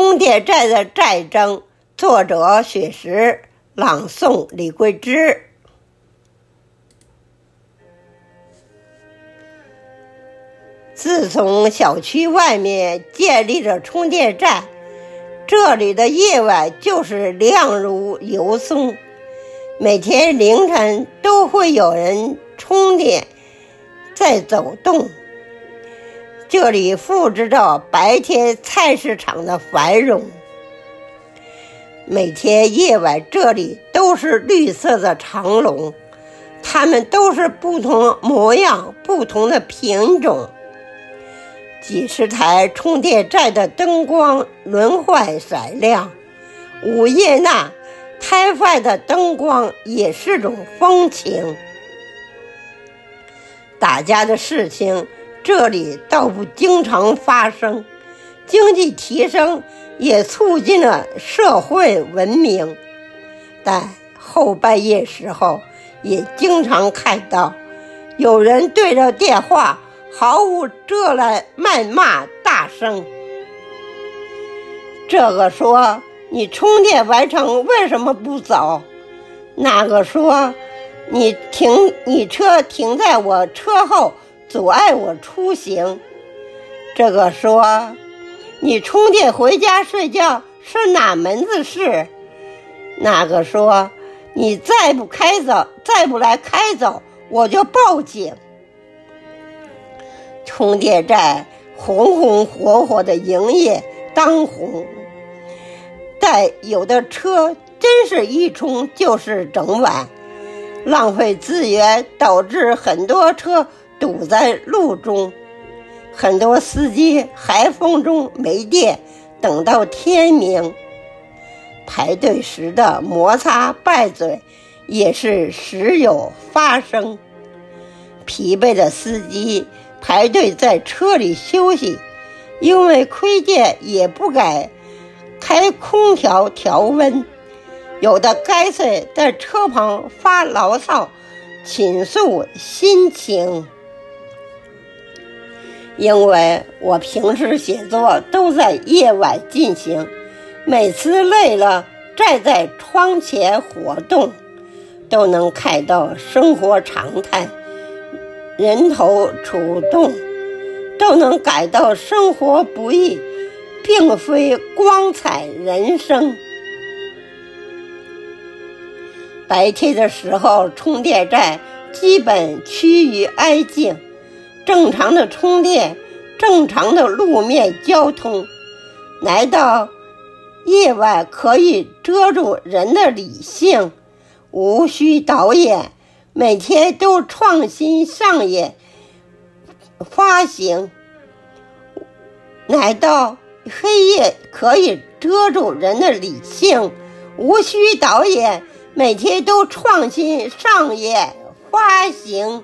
充电站的战争，作者雪石，朗诵李桂枝。自从小区外面建立了充电站，这里的夜晚就是亮如油松。每天凌晨都会有人充电，在走动。这里复制着白天菜市场的繁荣。每天夜晚，这里都是绿色的长龙，它们都是不同模样、不同的品种。几十台充电站的灯光轮换闪亮，午夜那摊贩的灯光也是种风情。大家的事情。这里倒不经常发生，经济提升也促进了社会文明，但后半夜时候也经常看到有人对着电话毫无遮拦谩骂大声。这个说你充电完成为什么不走？那个说你停你车停在我车后。阻碍我出行。这个说：“你充电回家睡觉是哪门子事？”那个说：“你再不开走，再不来开走，我就报警。”充电站红红火火的营业当红，但有的车真是一充就是整晚，浪费资源，导致很多车。堵在路中，很多司机寒风中没电，等到天明。排队时的摩擦拌嘴也是时有发生。疲惫的司机排队在车里休息，因为亏电也不敢开空调调温，有的干脆在车旁发牢骚，倾诉心情。因为我平时写作都在夜晚进行，每次累了站在窗前活动，都能看到生活常态、人头触动，都能感到生活不易，并非光彩人生。白天的时候，充电站基本趋于安静。正常的充电，正常的路面交通，难道夜晚可以遮住人的理性？无需导演，每天都创新上演发行。难道黑夜可以遮住人的理性？无需导演，每天都创新上演发行。